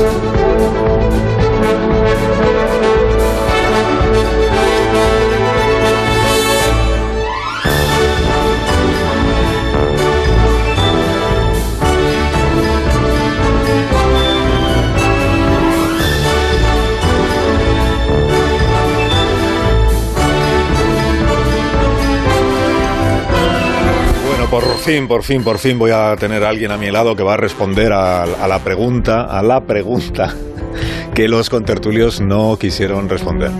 Bueno, por fin, por fin, por fin voy a tener a alguien a mi lado que va a responder a, a la pregunta, a la pregunta que los contertulios no quisieron responder.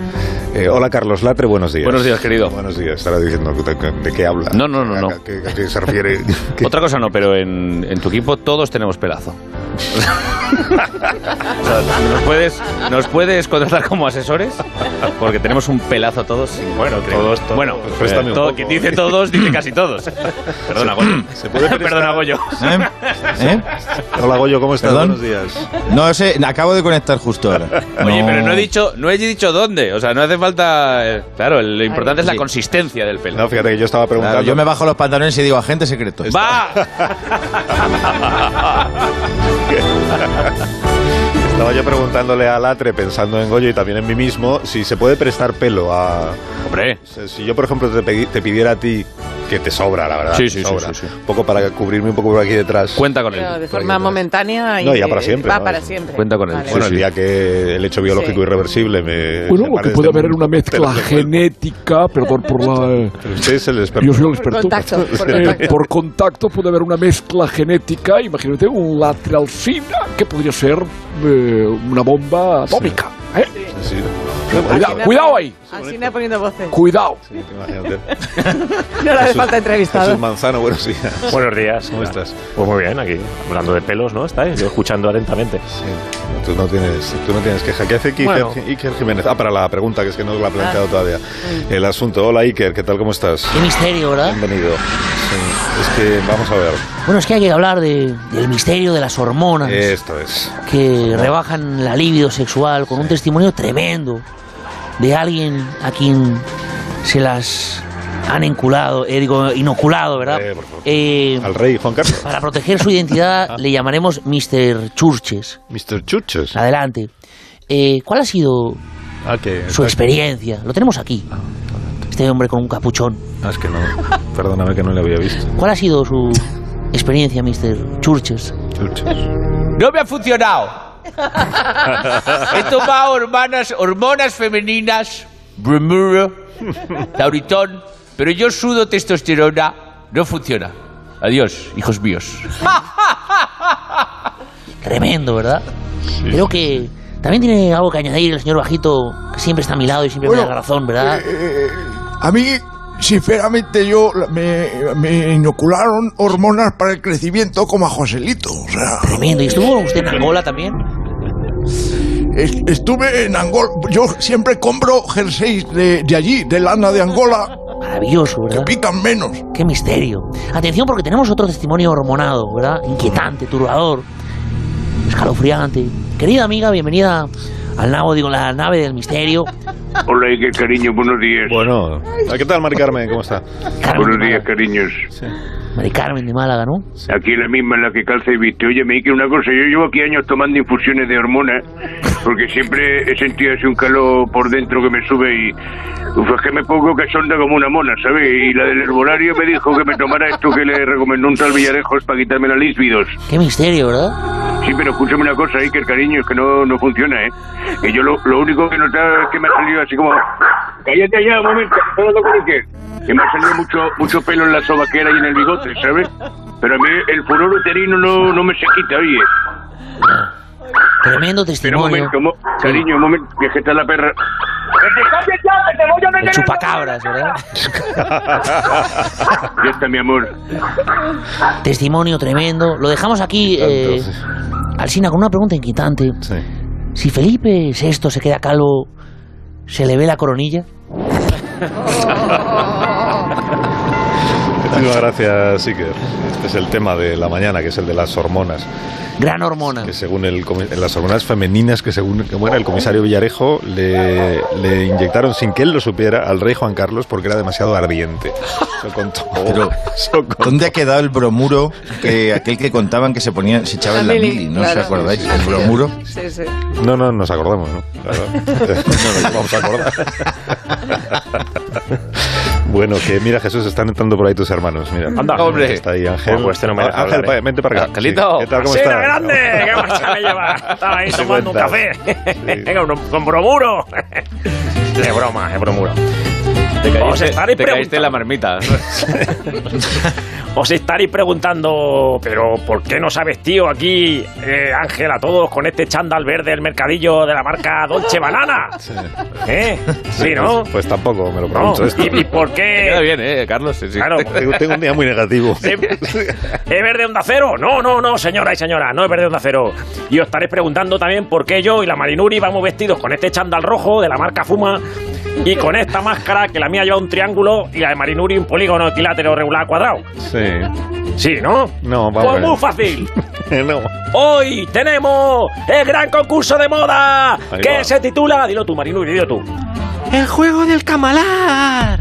Eh, hola Carlos Latre, buenos días. Buenos días, querido. Buenos días. Estará diciendo de, de qué habla. No, no, no, no. ¿A qué, a qué se refiere? ¿Qué- Otra cosa no, pero en, en tu equipo todos tenemos pelazo. ¿Nos, puedes, ¿Nos puedes contratar como asesores? Porque tenemos un pelazo todos. Bueno, todos, todos. Bueno, Pues todo- quien dice todos, dice casi todos. Perdona, Goyo. ¿Se puede Perdona, Goyo. ¿Eh? ¿Eh? Hola Goyo, ¿cómo estás? ¿Perdón? Buenos días. No sé, acabo de conectar justo ahora. Oye, pero no he dicho, no he dicho dónde. O sea, no hace falta. eh, Claro, lo importante es la sí. consistencia del pelo. No, fíjate que yo estaba preguntando. Claro, yo me bajo los pantalones y digo agente secreto. ¡Va! Estaba yo preguntándole a Latre, pensando en Goyo y también en mí mismo, si se puede prestar pelo a. Hombre. Si yo, por ejemplo, te, te pidiera a ti, que te sobra, la verdad. Sí, sí, sí, sobra, sí, sí. Un poco para cubrirme un poco por aquí detrás. Cuenta con él. Pero de forma momentánea y No, ya para siempre, Va ¿no? para siempre. Cuenta con él. Vale. Bueno, Sí, el sí. día que el hecho biológico Sí. irreversible me. Bueno, que de puede haber una mezcla genética, perdón por la... Pero usted es el experto. Yo soy el Por experto. contacto, por Eh, contacto. por contacto puede haber una mezcla genética, imagínate un lateralcina que podría ser eh, una bomba atómica. ¿eh? Sí, Cuidado, cuidado ahí, Así me poniendo voces. cuidado. sí, imagínate. No le hace falta entrevistado. Jesús Manzano, buenos días. Buenos días. ¿Cómo estás? Pues muy bien, aquí hablando de pelos, ¿no? Estáis yo escuchando atentamente. Sí, tú no tienes, tú no tienes queja. ¿Qué hace Iker, Bueno. Iker Jiménez? Ah, para la pregunta, que es que no la he planteado todavía. El asunto. Hola Iker, ¿qué tal? ¿Cómo estás? Qué misterio, ¿verdad? Bienvenido. Sí, es que vamos a ver. Bueno, es que hay que hablar de- del misterio de las hormonas Esto es. que rebajan la libido sexual con un testimonio tremendo de alguien a quien se las han enculado, eh, digo, inoculado, ¿verdad? Eh. Eh, Al rey Juan Carlos. para proteger su identidad le llamaremos Mr. Churches. Mr. Chuches. Adelante. Eh, ¿Cuál ha sido Ah, que. su experiencia? Lo tenemos aquí. Este hombre con un capuchón. Ah, es que no. Perdóname que no le había visto. ¿Cuál ha sido su experiencia, Mr. Churches? Chuches. No me ha funcionado. He tomado hormonas, hormonas femeninas, bromuro, tauritón, pero yo sudo testosterona. No funciona. Adiós, hijos míos. Tremendo, ¿verdad? Creo que también tiene algo que añadir el señor Bajito, que siempre está a mi lado y siempre me da razón, ¿verdad? Eh, a mí, sinceramente, yo me, me inocularon hormonas para el crecimiento como a Joselito. O sea, Tremendo. ¿Y estuvo usted en Angola también? es- estuve en Angola. Yo siempre compro jerseys de, de allí, de lana de Angola, Maravilloso, que ¿verdad? pican menos. Qué misterio. Atención porque tenemos otro testimonio hormonado, ¿verdad? Inquietante, turbador, escalofriante. Querida amiga, bienvenida al nave, digo, la nave del misterio. Hola, Iker, cariño, buenos días. Bueno. Ah, ¿Qué tal, Mari Carmen? ¿Cómo está? Carmen buenos días, cariños. Mari Carmen de Málaga, ¿no? Aquí la misma en la que calza y viste. Oye, me Iker, una cosa. Yo llevo aquí años tomando infusiones de hormonas porque siempre he sentido así un calor por dentro que me sube y... Uf, es que me pongo que sonda como una mona, ¿sabes? Y la del herbolario me dijo que me tomara esto que le recomendó un tal Villarejos para quitarme la líspidos. Qué misterio, ¿verdad? Sí, pero escúchame una cosa, Iker, cariño, es que no, no funciona, ¿eh? Que yo lo, lo único que he notado es que me ha salido así como... Cállate allá, un momento, hablando con Iker. Que me ha salido mucho, mucho pelo en la sobaquera y en el bigote, ¿sabes? Pero a mí el furor uterino no, no me se quita, oye. Tremendo Pero un testimonio. momento, mo- cariño, un momento, que es que está la perra... ¡Que te calles ya, que te voy a El chupacabras, ¿verdad? Ya está, mi amor. Testimonio tremendo. Lo dejamos aquí, eh, Alsina, con una pregunta inquietante. sí. Si Felipe VI se queda calvo, ¿se le ve la coronilla? Muchísimas gracias, Iker. Este es el tema de la mañana, que es el de las hormonas. Gran hormona. Que según el, las hormonas femeninas, que según como era el comisario Villarejo, le, le inyectaron sin que él lo supiera al rey Juan Carlos porque era demasiado ardiente. Eso contó. Pero, eso contó. ¿dónde ha quedado el bromuro? Que aquel que contaban que se ponía, se echaba en la mili, ¿no claro. os acordáis? El bromuro. Sí, sí. No, no, nos acordamos, ¿no? La verdad. no nos vamos a acordar. Bueno, que mira, Jesús, están entrando por ahí tus hermanos. Mira, Anda. Hombre. Está ahí Ángel. Bueno, este no me deja Ángel, hablar, ¿eh? vente para acá. Angelito. Sí. ¿Qué tal? ¿Cómo ¡Sí, estás? grande! ¡Qué marcha me lleva! Estaba ahí Sí, tomando un café. Sí. Venga, un- con bromuro. Es broma, es bromuro. Te Os estaréis te caíste en la preguntando. marmita. Os estaréis preguntando, pero ¿por qué nos ha vestido aquí eh, Ángel a todos con este chándal verde del mercadillo de la marca Dolce Banana? Sí. ¿Eh? Sí, ¿no? Pues, pues tampoco me lo ¿No? pregunto esto. ¿Y, y por Te queda qué? bien, ¿eh, Carlos? Sí, sí. Claro. Tengo, tengo un día muy negativo. ¿Es ¿Es verde onda cero? No, no, no, señora y señora, no es verde onda cero. Y os estaréis preguntando también por qué yo y la Marinuri vamos vestidos con este chándal rojo de la marca Fuma y con esta máscara que la mía lleva un triángulo y la de Marinuri un polígono equilátero regular cuadrado. Sí. Sí, ¿no? No, vamos Pues muy fácil. no. Hoy tenemos el gran concurso de moda Ahí que va. se titula, dilo tú, Marinuri, dilo tú. El juego del camalar.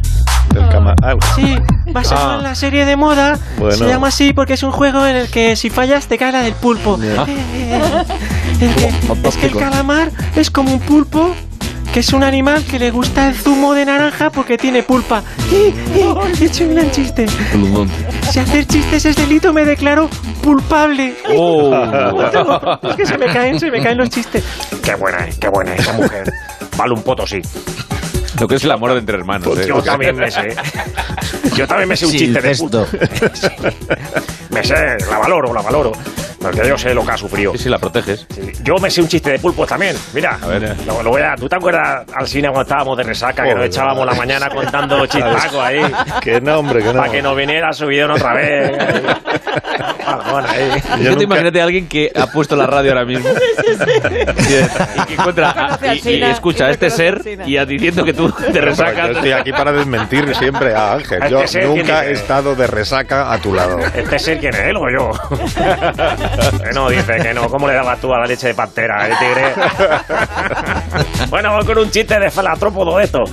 Del cama. Ah, Sí, basado Ah. en la serie de moda. Bueno. Se llama así porque es un juego en el que si fallas te cae la del pulpo. Ya. Eh, eh, es, que, es que el calamar es como un pulpo que es un animal que le gusta el zumo de naranja porque tiene pulpa. ¡Eh, eh! He hecho un gran chiste. Si hacer chistes es delito, me declaro pulpable. Oh. Es que se me caen, se me caen los chistes. Qué buena es, qué buena es esa mujer. Vale un poto, sí. Lo que es el amor entre hermanos. ¿eh? Yo también me sé. Yo también me sé un Sí, chiste de pulpo. Me sé, la valoro, la valoro. Porque yo sé lo que ha sufrido. Sí, sí, la proteges. Sí, Yo me sé un chiste de pulpos también. Mira, A ver. lo, lo voy a. ¿Tú te acuerdas al cine cuando estábamos de resaca que nos echábamos la mañana contando chistacos ahí? Que no, hombre, que no. Para que nos viniera subidón otra vez. Ahí. Yo te nunca- imagínate a alguien que ha puesto la radio ahora mismo y que encuentra Conoce a- al y, y escucha y a este ser y a- diciendo que tú te Pero resacas. Yo estoy aquí para desmentir siempre a Ángel. Este Yo ser nunca he que- estado de resaca a tu lado. ¿Este ser quién es él o yo? Que no, dice que no. ¿Cómo le dabas tú a la leche de pantera, eh, tigre? bueno, vamos con un chiste de falantrópodo de esto.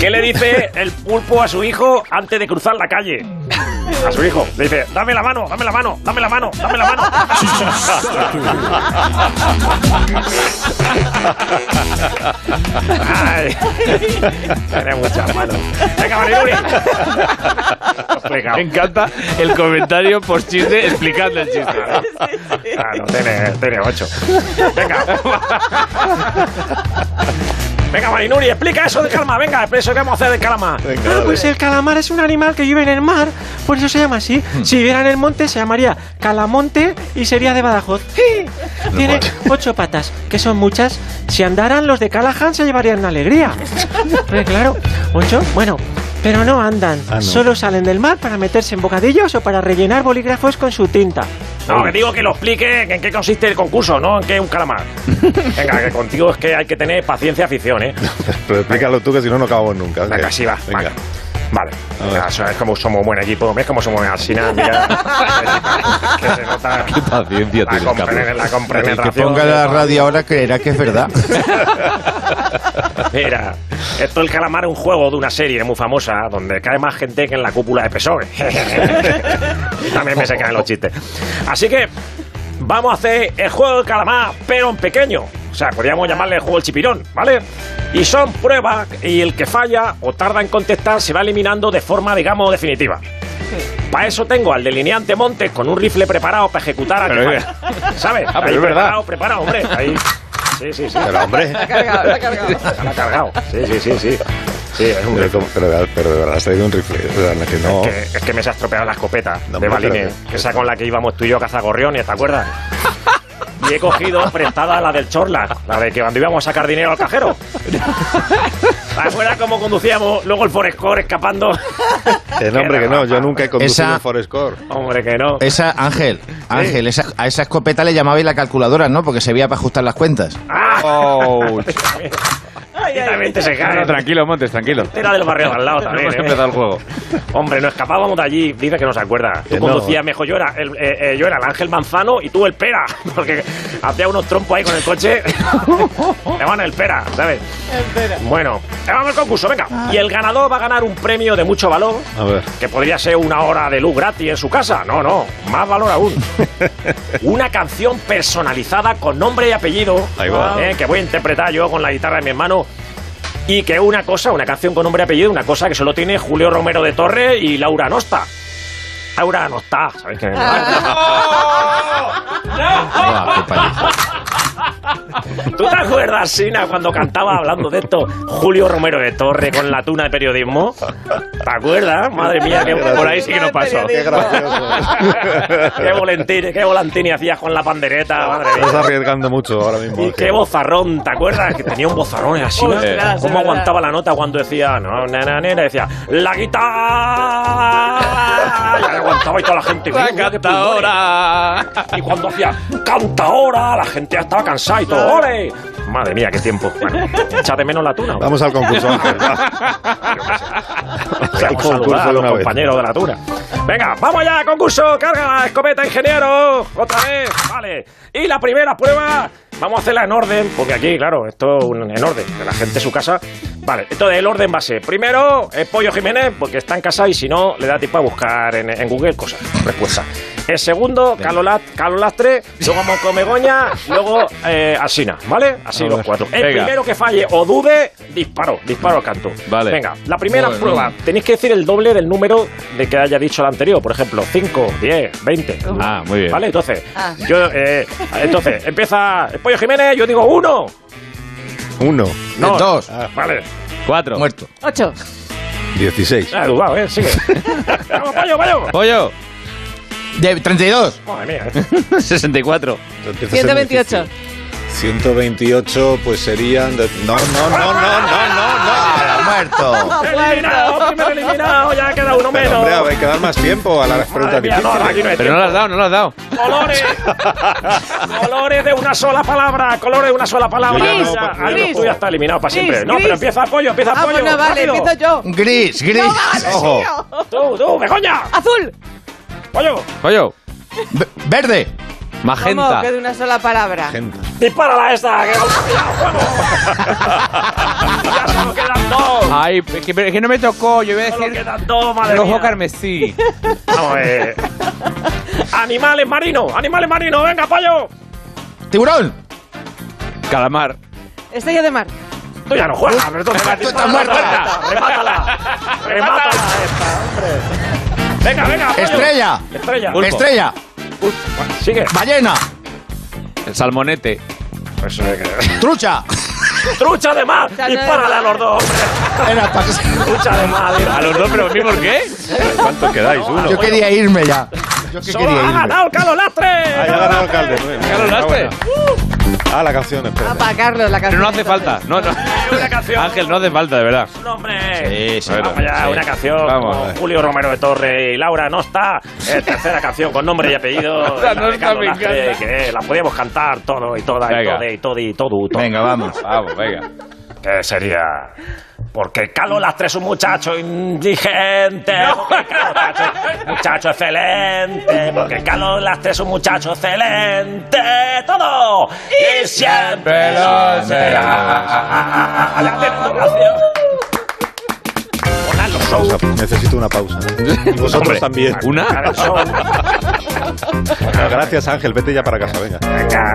¿Qué le dice el pulpo a su hijo antes de cruzar la calle? A su hijo. Le dice, dame la mano, dame la mano, dame la mano, dame la mano. Ay, tiene muchas manos. Venga, Mariluri. Me encanta el comentario post chiste explicando el chiste. Claro, tiene, tiene ocho. Venga. Venga, Marinuri, explica eso de calma. Venga, eso que vamos a hacer de calma. Ah, pues el calamar es un animal que vive en el mar, por eso se llama así. Si viviera en el monte se llamaría calamonte y sería de Badajoz. ¡Sí! Tiene ocho patas, que son muchas. Si andaran los de Callahan se llevarían una alegría. Pero claro, ocho, bueno, pero no andan. Ah, no. Solo salen del mar para meterse en bocadillos o para rellenar bolígrafos con su tinta. No, que digo que lo explique en qué consiste el concurso, no en qué es un calamar. Venga, que contigo es que hay que tener paciencia aficción, ¿eh? Pero explícalo tú que si no, no acabamos nunca. Venga, así va. Venga. Vale. A ver. Venga, eso es como somos un buen equipo. ¿Ves cómo somos al final? Mira. que se nota Qué paciencia la, tienes, compre- Carlos. la El que ponga la radio ahora creerá que es verdad. Mira, esto el calamar es un juego de una serie muy famosa donde cae más gente que en la cúpula de PSOE. También me se caen los chistes. Así que vamos a hacer el juego del calamar, pero en pequeño. O sea, podríamos llamarle el juego del chipirón, ¿vale? Y son pruebas y el que falla o tarda en contestar se va eliminando de forma, digamos, definitiva. Para eso tengo al delineante Montes con un rifle preparado para ejecutar a que falla. ¿Sabes? Ah, pero Ahí es verdad. Preparado, preparado, hombre. Ahí. Sí, sí, sí. Pero hombre. La ha cargado, la ha cargado. Se la ha cargado. Sí, sí, sí, sí. Sí, es un Pero, pero, pero de verdad has traído un rifle. O sea, que no. Que- es que me se ha estropeado la escopeta No, de que esa con la que íbamos tú y yo a cazar gorriones, ¿te acuerdas? Y he cogido prestada la del Chorla, la de que cuando íbamos a sacar dinero al cajero. ¿Te acuerdas cómo conducíamos luego el Forescore escapando? Que no, hombre, que no. Yo nunca he conducido Esa- un Forescore. Hombre, que no. Esa, Ángel, Ángel, esa- a esa escopeta le llamabais la calculadora, ¿no? Porque se veía para ajustar las cuentas. ¡Ah! Oh, Directamente se cae. No, tranquilo, Montes, tranquilo. Era del barrio de al lado también. Hemos ¿eh? empezado el juego. Hombre, nos escapábamos de allí. Dice que no se acuerda. Tú no. conducías mejor. Yo era, el, eh, eh, yo era el Ángel Manzano y tú el Pera. Porque hacía unos trompos ahí con el coche. Le van el Pera, ¿sabes? Bueno, vamos al concurso, venga. Y el ganador va a ganar un premio de mucho valor. A ver. Que podría ser una hora de luz gratis en su casa. No, no, más valor aún. Una canción personalizada con nombre y apellido. Ahí va. eh, que voy a interpretar yo con la guitarra de mi hermano. Y que una cosa, una canción con nombre y apellido, una cosa que solo tiene Julio Romero de Torre y Laura Nosta. Nosta, ¿sabéis qué? Buah, qué paliza. ¿Tú te acuerdas, Sina, cuando cantaba hablando de esto Julio Romero de Torre con la tuna de periodismo? ¿Te acuerdas? Madre mía, que por ahí sí que nos pasó. Qué gracioso. qué volantini, qué volantini hacías con la pandereta, madre mía. Estás arriesgando mucho ahora mismo. Y qué bozarrón, ¿te acuerdas? Que tenía un bozarrón así. ¿no? ¿Cómo aguantaba la nota cuando decía, no, nena, nena? Decía, la guitarra. Aguantaba y toda la gente. La "Mira, mira qué cantadora. y cuando hacía canta ahora, la gente ya estaba cansada y todo. ¡Ole! Madre mía, qué tiempo. Bueno, echa de menos la tuna. Vamos al concurso, Ángel. concurso de una vez. de la tuna. Venga, vamos allá, concurso. Carga la escopeta, ingeniero. Otra vez. Vale. Y la primera prueba, vamos a hacerla en orden, porque aquí, claro, esto en orden, que la gente en su casa. Vale, entonces el orden va a ser: primero, es Pollo Jiménez, porque está en casa y si no, le da tiempo a buscar en, en Google cosas, respuestas. El segundo, Carlos, Lat- Carlos Lastre, luego Monco Begoña, luego eh, Asina, ¿vale? Así A los ver. cuatro. El Venga. primero que falle o dude, disparo, disparo al canto. Vale. Venga, la primera Joder, prueba, tenéis que decir el doble del número de que haya dicho el anterior. Por ejemplo, 5, 10, 20. Ah, muy bien. ¿Vale? Entonces, Ah. yo, eh, entonces, empieza el Pollo Jiménez, yo digo uno. Uno, No, Dos. Ah, vale. Cuatro. Muerto. Ocho. 16. Ah, dudado, ¿eh? Sigue. Vamos, Pollo, Pollo. Pollo. De 32. Madre mía, ¿eh? 64. Empieza a ser 128. difícil. 128 pues serían... de- No, no, no, no, no, no, no. Muerto. Eliminado, primero eliminado, ya queda uno Pero, menos. hombre, hay que dar más tiempo a las preguntas mía, no, aquí no hay difíciles. Pero no lo has dado, no lo has dado. Colores. colores de una sola palabra. Colores de una sola palabra. Ya no, Ya, gris. tú ya está eliminado para Gris, siempre. No, gris. pero empieza apoyo, empieza Ah, apoyo. bueno, vale, empiezo yo. Gris, gris. Ojo. Tú, tú, Begoña. Azul. Pollo, Pollo. Ve- Verde. ¿Cómo? Magenta. Que de una sola palabra. Gente. dispárala esta. Que Ay, es que, es que no me tocó. Yo iba a Solo decir quedan dos, madre rojo mía. carmesí. Vamos, eh. Animales marinos, animales marinos, venga, pollo. Tiburón. Calamar. Estrella de mar. Tú ya no juegas, pero tú Tú estás muerta. Remátala. Remátala esta, hombre. Venga, venga, pollo. Estrella. Estrella. Pulpo. Estrella. Uy, sigue. Ballena. El salmonete. Eso es que- Trucha. Trucha de mar. Dispárale mar. a los dos. Era Trucha de mar. A los dos, pero a mí, ¿por qué? ¿Cuánto quedáis? Uno. Yo quería irme ya. Yo que quería ha irme. ganado el Carlos Lastre. Ha ganado. Carlos Lastre. Ah, la canción, espera. Ah, para Carlos, la Pero canción. no hace falta. No, no. Una canción. Ángel, no hace falta, de verdad. Un hombre. Sí, sí. Vamos allá, sí. una canción Vamos, con. Julio Romero de Torre y Laura no está. Eh, tercera canción con nombre y apellido. La no está, me encanta. que la podíamos cantar todo y toda y todo y todo y todo. todo. Venga, vamos. Vamos, venga. Que sería. Porque Carlos Lastre es un muchacho indigente. Porque Carlos Lastre es un muchacho excelente. Porque Carlos Lastre es un muchacho excelente. Todo. Y siempre lo será. Necesito una pausa. Y vosotros Hombre, también. ¿Una? Bueno, gracias, Ángel. Vete ya para casa, venga. Venga.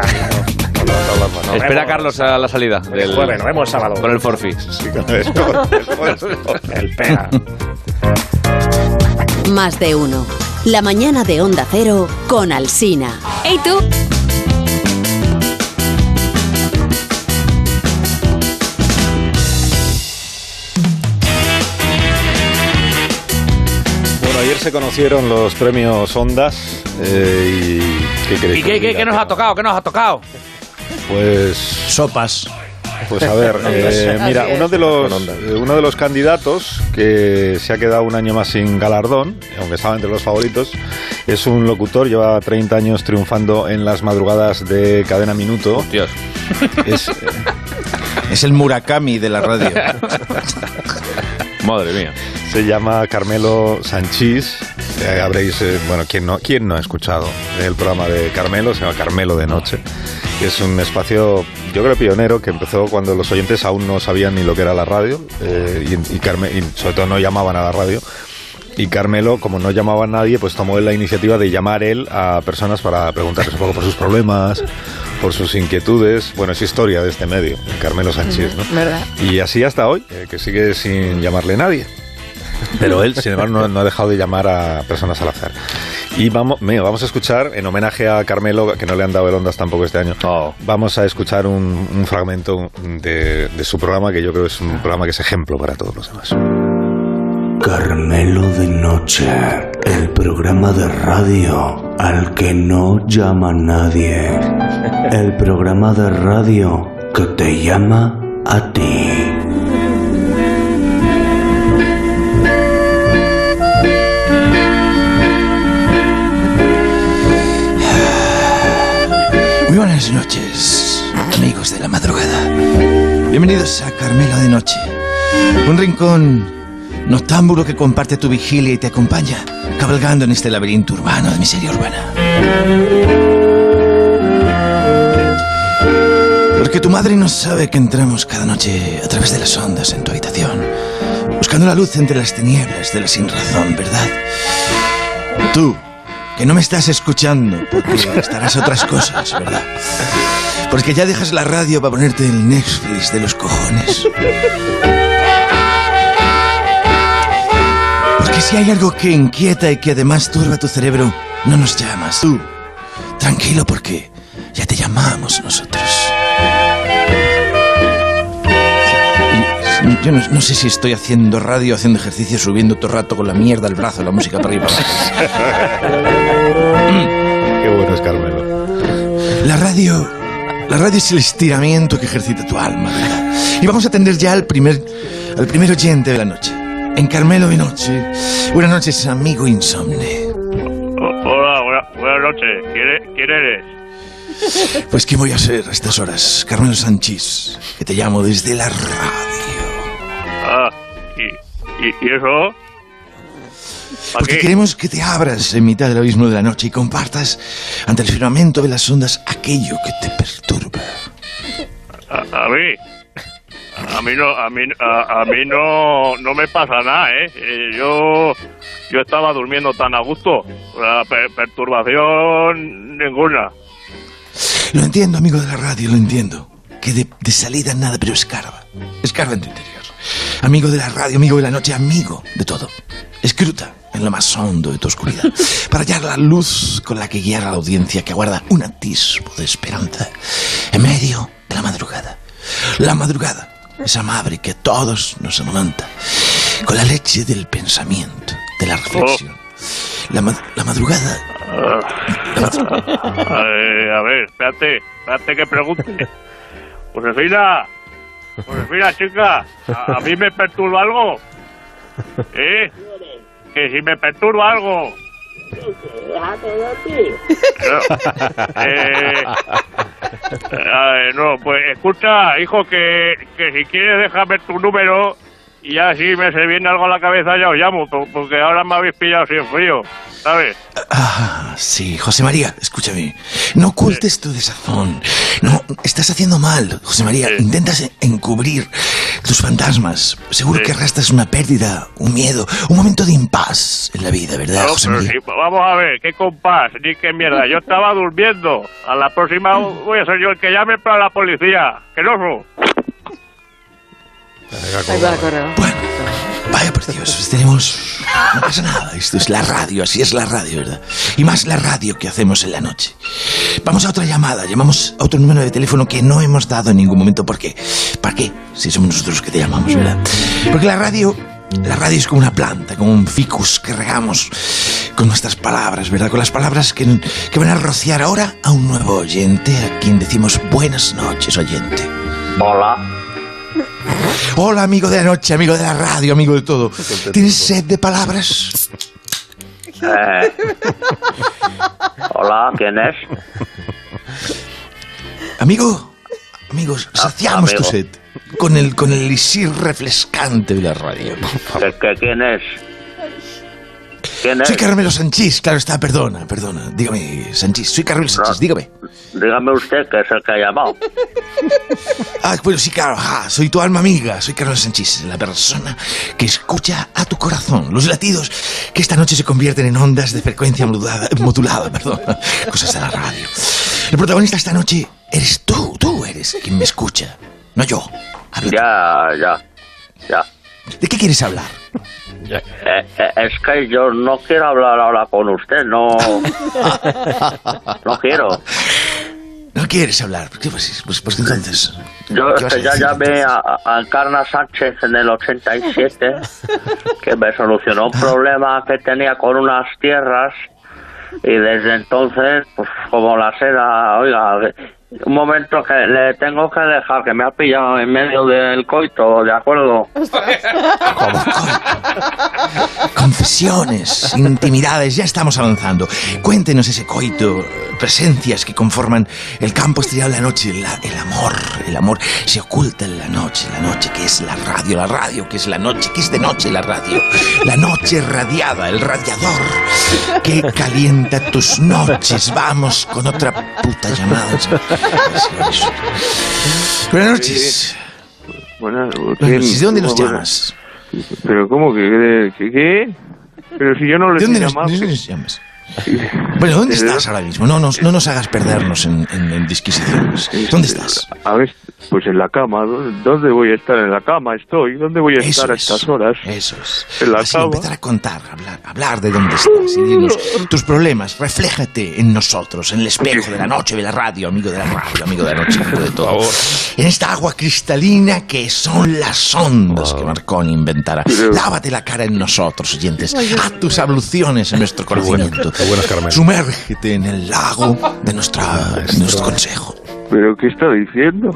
No. Espera vemos. Carlos a la salida. El Del, jueves, nos vemos el sábado. con el forfi. Sí, con eso. El pega. Más de uno. La mañana de Onda Cero con Alsina. ¡Ey tú! Bueno, ayer se conocieron los premios Ondas. eh, y ¿qué ¿Y qué, qué, qué nos ha tocado? ¿Qué nos ha tocado? Pues Sopas. Pues a ver, eh, mira, uno de los eh, uno de los candidatos que se ha quedado un año más sin galardón, aunque estaba entre los favoritos, es un locutor, lleva 30 años triunfando en las madrugadas de Cadena Minuto. Dios. Es, eh, Es el Murakami de la radio. Madre mía. Se llama Carmelo Sanchís. Eh, habréis, eh, bueno, ¿quién no, ¿quién no ha escuchado el programa de Carmelo? Se llama Carmelo de Noche. Es un espacio, yo creo, pionero que empezó cuando los oyentes aún no sabían ni lo que era la radio eh, y, y Carme- y sobre todo no llamaban a la radio. Y Carmelo, como no llamaba a nadie, pues tomó él la iniciativa de llamar él a personas para preguntarles un poco por sus problemas, por sus inquietudes. Bueno, es historia de este medio, Carmelo Sánchez, ¿no? ¿Verdad? Y así hasta hoy, eh, que sigue sin llamarle nadie. Pero él, sin embargo, no, no ha dejado de llamar a personas al azar. Y vamos, vamos a escuchar, en homenaje a Carmelo, que no le han dado el Ondas tampoco este año, vamos a escuchar un, un fragmento de, de su programa, que yo creo es un programa que es ejemplo para todos los demás. Carmelo de Noche, el programa de radio al que no llama nadie. El programa de radio que te llama a ti. Buenas noches, amigos de la madrugada. Bienvenidos a Carmelo de Noche, un rincón noctámbulo que comparte tu vigilia y te acompaña, cabalgando en este laberinto urbano de miseria urbana. Porque tu madre no sabe que entramos cada noche a través de las ondas en tu habitación, buscando la luz entre las tinieblas de la sinrazón, ¿verdad? Tú, que no me estás escuchando, porque estarás otras cosas, ¿verdad? Porque ya dejas la radio para ponerte el Netflix de los cojones. Porque si hay algo que inquieta y que además turba tu cerebro, no nos llamas. Tú, tranquilo porque ya te llamamos nosotros. Yo no, sé si estoy haciendo radio, haciendo ejercicio, subiendo todo el rato con la mierda al brazo, la música para arriba. Es Carmelo. La radio, la radio es el estiramiento que ejercita tu alma, ¿verdad? Y vamos a atender ya al primer, al primer oyente de la noche. En Carmelo de Noche. Buenas noches, amigo insomne. Hola, buena- buenas noches. ¿Quién, e- quién eres? Pues, ¿qué voy a hacer a estas horas? Carmelo Sanchís, que te llamo desde la radio. Ah, ¿y, y, y eso? ¿Para Porque qué? queremos que te abras en mitad del abismo de la noche y compartas ante el firmamento de las ondas aquello que te perturba. A, a mí. A mí no, a mí, a, a mí no, no me pasa nada, ¿eh? Eh, Yo, yo estaba durmiendo tan a gusto. Per- perturbación ninguna. Lo entiendo, amigo de la radio, lo entiendo. Que de, de salida nada, pero escarba. Escarba en tu interior. Amigo de la radio, amigo de la noche, amigo de todo. Escruta en lo más hondo de tu oscuridad para hallar la luz con la que guiar a la audiencia que aguarda un atisbo de esperanza en medio de la madrugada. La madrugada, esa madre que todos nos amamanta con la leche del pensamiento, de la reflexión. La, ma- la madrugada Eh, a ver, espérate, espérate que pregunte. Josefina, Josefina, chica, ¿a, a mí me perturba algo? ¿Eh? Que si me perturba algo. Eh, eh, no, pues escucha, hijo, que, que si quieres déjame tu número y ya si me se viene algo a la cabeza ya os llamo, po- porque ahora me habéis pillado sin frío, ¿sabes? Ah, sí, José María, escúchame. No ocultes tu desazón. No, estás haciendo mal, José María. Intentas encubrir tus fantasmas. Seguro que arrastras una pérdida, un miedo, un momento de impas en la vida, ¿verdad, No, José María? sí, vamos a ver, qué compás, ni qué mierda. Yo estaba durmiendo. A la próxima voy a ser yo el que llame para la policía. Que no Ahí va, correo. Vaya por Dios, tenemos... No pasa nada, esto es la radio, así es la radio, ¿verdad? Y más la radio que hacemos en la noche. Vamos a otra llamada, llamamos a otro número de teléfono que no hemos dado en ningún momento. ¿Por qué? ¿Para qué? Si somos nosotros los que te llamamos, ¿verdad? Porque la radio... La radio es como una planta, como un ficus que regamos con nuestras palabras, ¿verdad? Con las palabras que, que van a rociar ahora a un nuevo oyente, a quien decimos buenas noches, oyente. Hola. Hola, amigo de la noche, amigo de la radio, amigo de todo. ¿Tienes sed de palabras? Eh, hola, ¿quién es? Amigo, Amigos, saciamos tu sed con el, con el elixir refrescante de la radio. ¿Que, que quién es? ¿Quién es? Soy Carmelo Sanchís, claro está, perdona, perdona. Dígame, Sanchís, soy Carmelo Sanchís, dígame. Dígame usted que es el que ha llamado. Ah, bueno, sí, claro, ajá, soy tu alma amiga, soy Carlos Sanchís, la persona que escucha a tu corazón, los latidos que esta noche se convierten en ondas de frecuencia modulada, modulada perdón, cosas de la radio. El protagonista esta noche eres tú, tú eres quien me escucha, no yo. Ya, ya, ya. ¿De qué quieres hablar? Eh, eh, es que yo no quiero hablar ahora con usted, no. No quiero. ¿No quieres hablar? ¿Por qué? Pues, pues, pues entonces... Yo ¿qué vas a que ya llamé a, a Encarna Sánchez en el 87, que me solucionó un problema que tenía con unas tierras, y desde entonces, pues como la seda, oiga, un momento que le tengo que dejar, que me ha pillado en medio del coito, ¿de acuerdo? Confesiones, intimidades, ya estamos avanzando. Cuéntenos ese coito, presencias que conforman el campo estrellado de la noche, la- el amor, el amor se oculta en la noche, la noche que es la radio, la radio que es la noche, que es de noche la radio, la noche radiada, el radiador que calienta tus noches. Vamos con otra puta llamada. Buenas noches. Buenas noches. ¿De dónde nos llamas? Pero ¿cómo que qué? qué? Pero si yo no le ¿De dónde nos, de dónde nos llamas? Bueno, ¿dónde ¿Desde estás ahora mismo? No nos, no nos hagas perdernos en, en- en disquisiciones. ¿Dónde estás? A ver, pues en la cama. ¿Dó- ¿Dónde voy a estar? En la cama estoy. ¿Dónde voy a Eso estar a es. estas horas? Eso es. En la Así, cama. empezar a contar, hablar, hablar de dónde estás y dinos tus problemas. Refléjate en nosotros, en el espejo de la noche, de la radio, amigo de la radio, amigo de la noche, amigo de todo. En esta agua cristalina que son las ondas que Marconi inventara. Lávate la cara en nosotros, oyentes. Haz tus abluciones en nuestro conocimiento. Sumérgete en el lago de, nuestra, de nuestro consejo. ¿Pero qué está diciendo?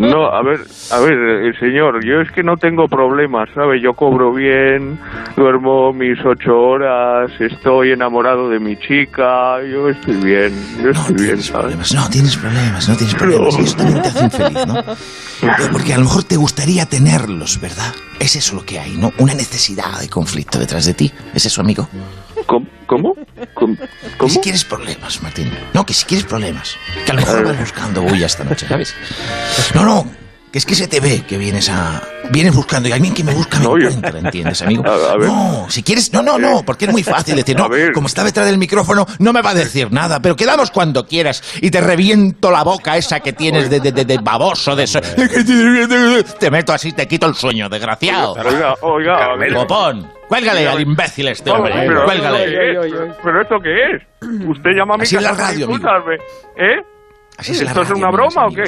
No, a ver, a ver, eh, señor, yo es que no tengo problemas, ¿sabe? Yo cobro bien, duermo mis ocho horas, estoy enamorado de mi chica, yo estoy bien, yo estoy bien, ¿sabes? Pues no, tienes problemas, no tienes problemas. Y eso también te hace infeliz, ¿no? Eh, Porque a lo mejor te gustaría tenerlos, ¿verdad? Es eso lo que hay, ¿no? Una necesidad de conflicto detrás de ti. ¿Es eso, amigo? ¿Cómo? ¿Cómo? Que si quieres problemas, Martín. No, que si quieres problemas. Que a lo mejor vas buscando bulla esta noche, ¿sabes? No, no. Que es que se te ve que vienes a... Vienes buscando y alguien que me busca me encuentra, ¿entiendes, amigo? A- a ver. No, si quieres... No, no, no, porque es muy fácil decir... No, como está detrás del micrófono, no me va a decir nada, pero quedamos cuando quieras y te reviento la boca esa que tienes de, de, de- de baboso, de. Te meto así, te quito el sueño, desgraciado. Oiga, oiga, a ver. Cuélgale al imbécil este hombre, Pero, cuélgale. ¿pero esto qué es? ¿Pero esto qué es? Usted llama a mi Así es la casa para radio, amigo. insultarme, ¿Eh? Así es la ¿Esto es radio, una amigos, broma o qué?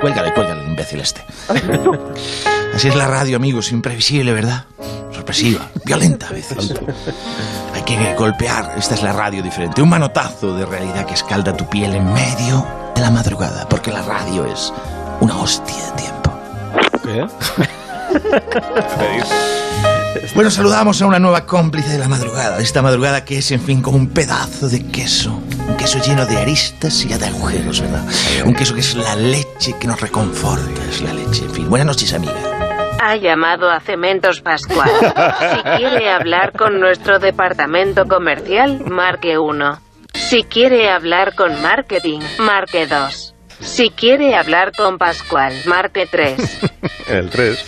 Cuélgale, cuélgale, el imbécil este. Así es la radio, amigos, imprevisible, ¿verdad? Sorpresiva, violenta a veces. Hay que golpear, esta es la radio diferente. Un manotazo de realidad que escalda tu piel en medio de la madrugada, porque la radio es una hostia de tiempo. Bueno, saludamos a una nueva cómplice de la madrugada. Esta madrugada que es, en fin, como un pedazo de queso. Un queso lleno de aristas y de agujeros, ¿verdad? Un queso que es la leche que nos reconforta, es la leche. En fin, buenas noches, amiga. Ha llamado a Cementos Pascual. Si quiere hablar con nuestro departamento comercial, marque 1. Si quiere hablar con marketing, marque 2. Si quiere hablar con Pascual, marque 3. El 3.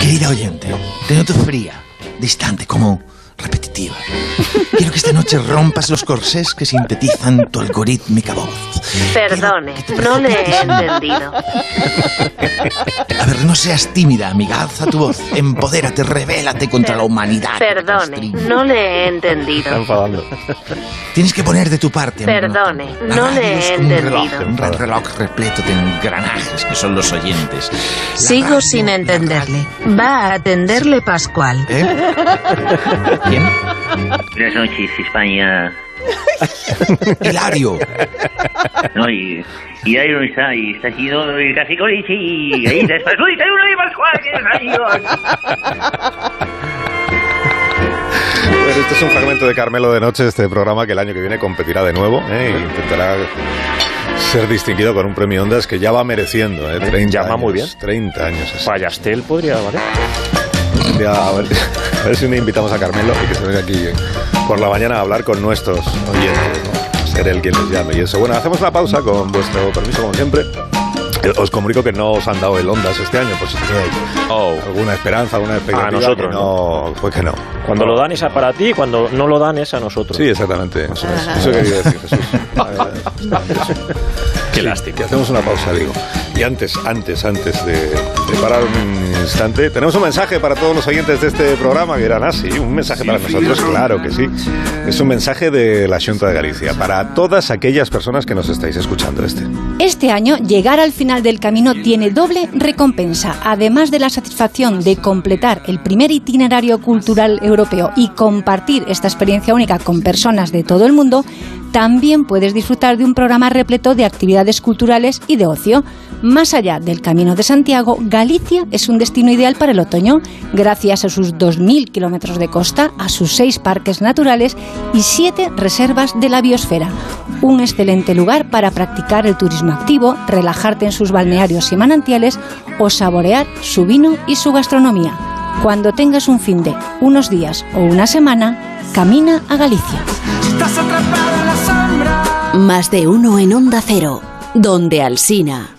Querida oyente, te noto fría, distante, como repetitiva. Quiero que esta noche rompas los corsés que sintetizan tu algorítmica voz. Perdone, no le he entendido. A ver, no seas tímida, amiga. Alza tu voz. Empodérate, revélate contra la humanidad. Perdone, no le he entendido. enfadando. Tienes que poner de tu parte. amigo. Perdone, La no radio le es he como un reloj, entendido. un reloj repleto de engranajes que son los oyentes. Sigo sin entenderle. Va a atenderle Pascual. ¿Eh? ¿Quién? Buenas noches, España. Hilario. No, y, y ahí no está, y está haciendo el café con leche y ahí está Pascual, y uno de Pascual, que es Bueno, este es un fragmento de Carmelo de Noche, este programa que el año que viene competirá de nuevo ¿eh? y intentará ser distinguido con un premio Ondas que ya va mereciendo, ¿eh? 30 Llama años, muy bien. 30 años. así. Payastel podría valer. Día, a, ver, a ver si le invitamos a Carmelo y que se venga aquí eh, por la mañana a hablar con nuestros oyentes, ¿no? Ser él quien les llame y eso. Bueno, hacemos una pausa con vuestro permiso, como siempre. Eh, Os comunico que no os han dado el Ondas este año, por si teníais alguna esperanza, alguna expectativa. A nosotros, que no, Pues que no. Cuando lo dan es a para ti, cuando no lo dan es a nosotros. Sí, exactamente. Eso, es- eso quería decir, Jesús. Qué lástima. Que hacemos una pausa, digo. Y antes, antes, antes de, de parar un instante, tenemos un mensaje para todos los oyentes de este programa que eran así. Un mensaje para nosotros, claro que sí. Es un mensaje de la Junta de Galicia para todas aquellas personas que nos estáis escuchando este. Este año, llegar al final del camino tiene doble recompensa. Además de la satisfacción de completar el primer itinerario cultural europeo y compartir esta experiencia única con personas de todo el mundo, también puedes disfrutar de un programa repleto de actividades culturales y de ocio. Más allá del Camino de Santiago, Galicia es un destino ideal para el otoño, gracias a sus 2.000 kilómetros de costa, a sus seis parques naturales y siete reservas de la biosfera. Un excelente lugar para practicar el turismo activo, relajarte en sus balnearios y manantiales o saborear su vino y su gastronomía. Cuando tengas un fin de unos días o una semana, camina a Galicia. Más de uno en Onda Cero, donde Alsina.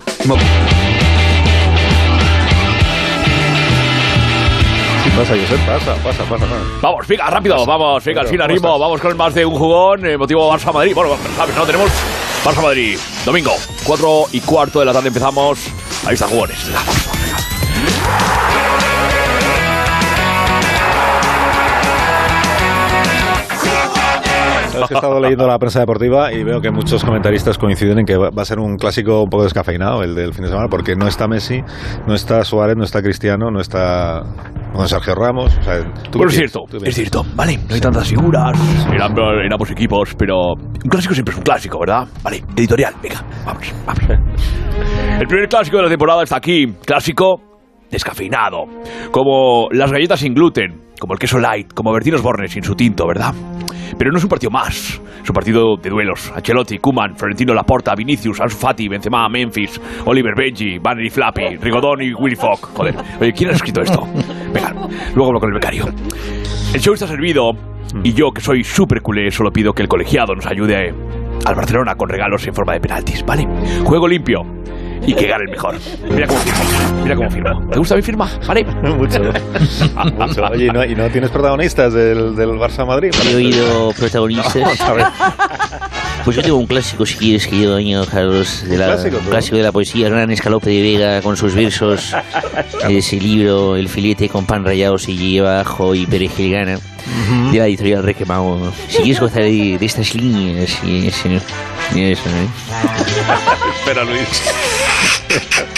¿Qué pasa, Josep? Pasa, pasa, pasa. pasa. Vamos, venga, rápido, vamos, venga, al fin ritmo, vamos con más de un jugón, eh, motivo Barça-Madrid. Bueno, sabes, no tenemos Barça-Madrid. Domingo, 4 y cuarto de la tarde empezamos. Ahí están jugones. Venga, vamos, Sabes que he estado leyendo la prensa deportiva y veo que muchos comentaristas coinciden en que va a ser un clásico un poco descafeinado el del fin de semana porque no está Messi, no está Suárez, no está Cristiano, no está bueno, Sergio Ramos. O sea, ¿tú Bueno, es cierto, es cierto. Vale, no hay tantas figuras en, en ambos equipos, pero un clásico siempre es un clásico, ¿verdad? Vale, editorial, venga, vamos, vamos. El primer clásico de la temporada está aquí, clásico descafeinado, como las galletas sin gluten, como el queso light, como Bertino Osborne sin su tinto, ¿verdad? Pero no es un partido más, es un partido de duelos. Ancelotti, Kuman, Florentino Laporta, Vinicius, Ansu Fati, Benzema, Memphis, Oliver Benji, Banner Flappy, Rigodón y Willy Fogg. Joder, oye, ¿quién ha escrito esto? Venga, luego hablo con el becario. El show está servido y yo, que soy súper culé, solo pido que el colegiado nos ayude al Barcelona con regalos en forma de penaltis, ¿vale? Juego limpio y que gane el mejor. Mira cómo firmo, mira cómo firmo. ¿Te gusta mi firma? ¿Vale? Mucho. Mucho. Oye, ¿y no, y no tienes protagonistas del, del Barça Madrid? He oído protagonistas. Vamos a ver. Pues yo tengo un clásico, si quieres, que yo año, Carlos, de la, clásico, un clásico de la poesía, gran escalope de Vega con sus versos, ese libro, El filete con pan rallado se lleva ajo y perejil gana, de la editorial Requemao. Si quieres gozar de, de estas líneas y eso, ¿eh? Espera, Luis.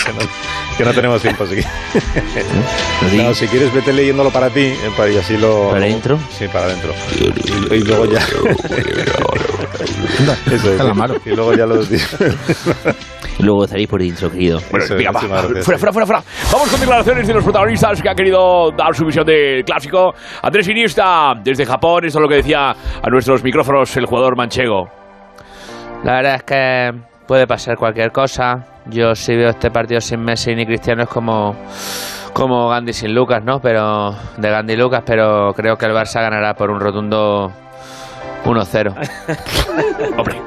Que, no, que no tenemos tiempo, así que... No, si quieres, vete leyéndolo para ti eh, para- y así lo... ¿Para adentro? Sí, para adentro. Y, y luego ya... Eso es. Y luego ya los... Y luego gozaréis por dentro, querido. Bueno, Eso, venga, va, muchísimas gracias. fuera, fuera, fuera, fuera. Vamos con declaraciones de los protagonistas que han querido dar su visión del clásico. Andrés Iniesta, desde Japón, esto es lo que decía a nuestros micrófonos el jugador manchego. La verdad es que puede pasar cualquier cosa. Yo si veo este partido sin Messi ni Cristiano es como, como Gandhi sin Lucas, ¿no? Pero de Gandhi y Lucas, pero creo que el Barça ganará por un rotundo 1-0. Hombre,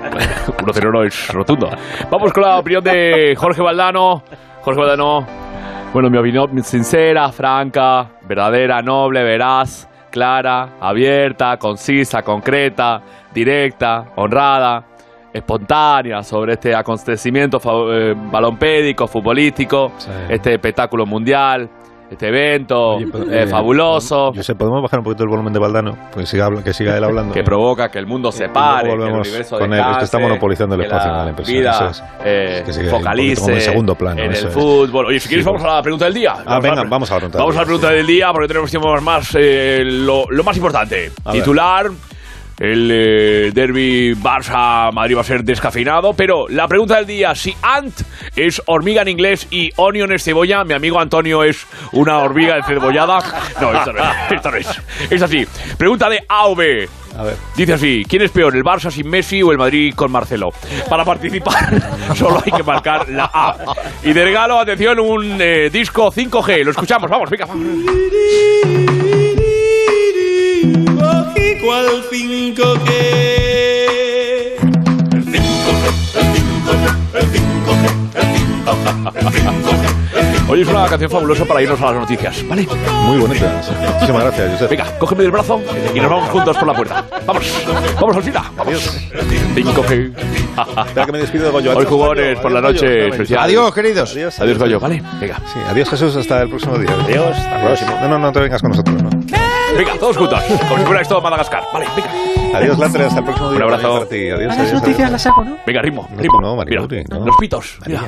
1-0 no es rotundo. Vamos con la opinión de Jorge Valdano. Jorge Valdano, bueno, mi opinión sincera, franca, verdadera, noble, veraz, clara, abierta, concisa, concreta, directa, honrada, espontánea sobre este acontecimiento eh, balompédico, futbolístico, este espectáculo mundial, este evento eh, eh, fabuloso. Yo sé, ¿podemos bajar un poquito el volumen de Valdano? Siga, que siga él hablando. que provoca que el mundo se pare, que el universo con él. Es que está descanse, monopolizando el espacio, la la impresión. vida es. eh, que focalice en segundo plano, en el es. fútbol. Oye, si quieres Sí, vamos a la pregunta del día. Ah, a venga, la- vamos a la pregunta del Vamos a la pregunta del día porque tenemos tiempo más eh, lo, lo más importante. A ver. El eh, derby Barça-Madrid va a ser descafeinado, pero la pregunta del día, si Ant es hormiga en inglés y onion es cebolla, mi amigo Antonio es una hormiga encebollada. No, esto no es. Esto no es. Es así. Pregunta de AV. A ver. Dice así, ¿quién es peor, el Barça sin Messi o el Madrid con Marcelo? Para participar solo hay que marcar la A. Y de regalo, atención, un eh, disco 5G. Lo escuchamos, vamos, venga, vamos. Cogí cual cinco que. El 5G, el 5G, el 5G, el 5G. Hoy es una canción fabulosa para irnos a las noticias, ¿vale? Muy bonita. Muchísimas gracias, Josep. Venga, cógeme del brazo y nos vamos juntos por la puerta. Vamos, vamos, Alcina. Vamos. 5G. Espera que me despido de Goyo. Hoy Adiós, jugones por la Adiós, noche. Especial. Adiós, queridos. Adiós, Adiós, Goyo, ¿vale? Venga. Sí, adiós, Jesús. Hasta el próximo día. Adiós, hasta el próximo. No, no, no te vengas con nosotros. Venga, todos juntos. Como si fuera esto Madagascar. Vale, venga. Adiós, Latre. Hasta el próximo día. Un abrazo. Ti. Adiós, Las adiós, noticias adiós. las hago, ¿no? Venga, ritmo, No, ritmo. no, Mira, los pitos. Mira.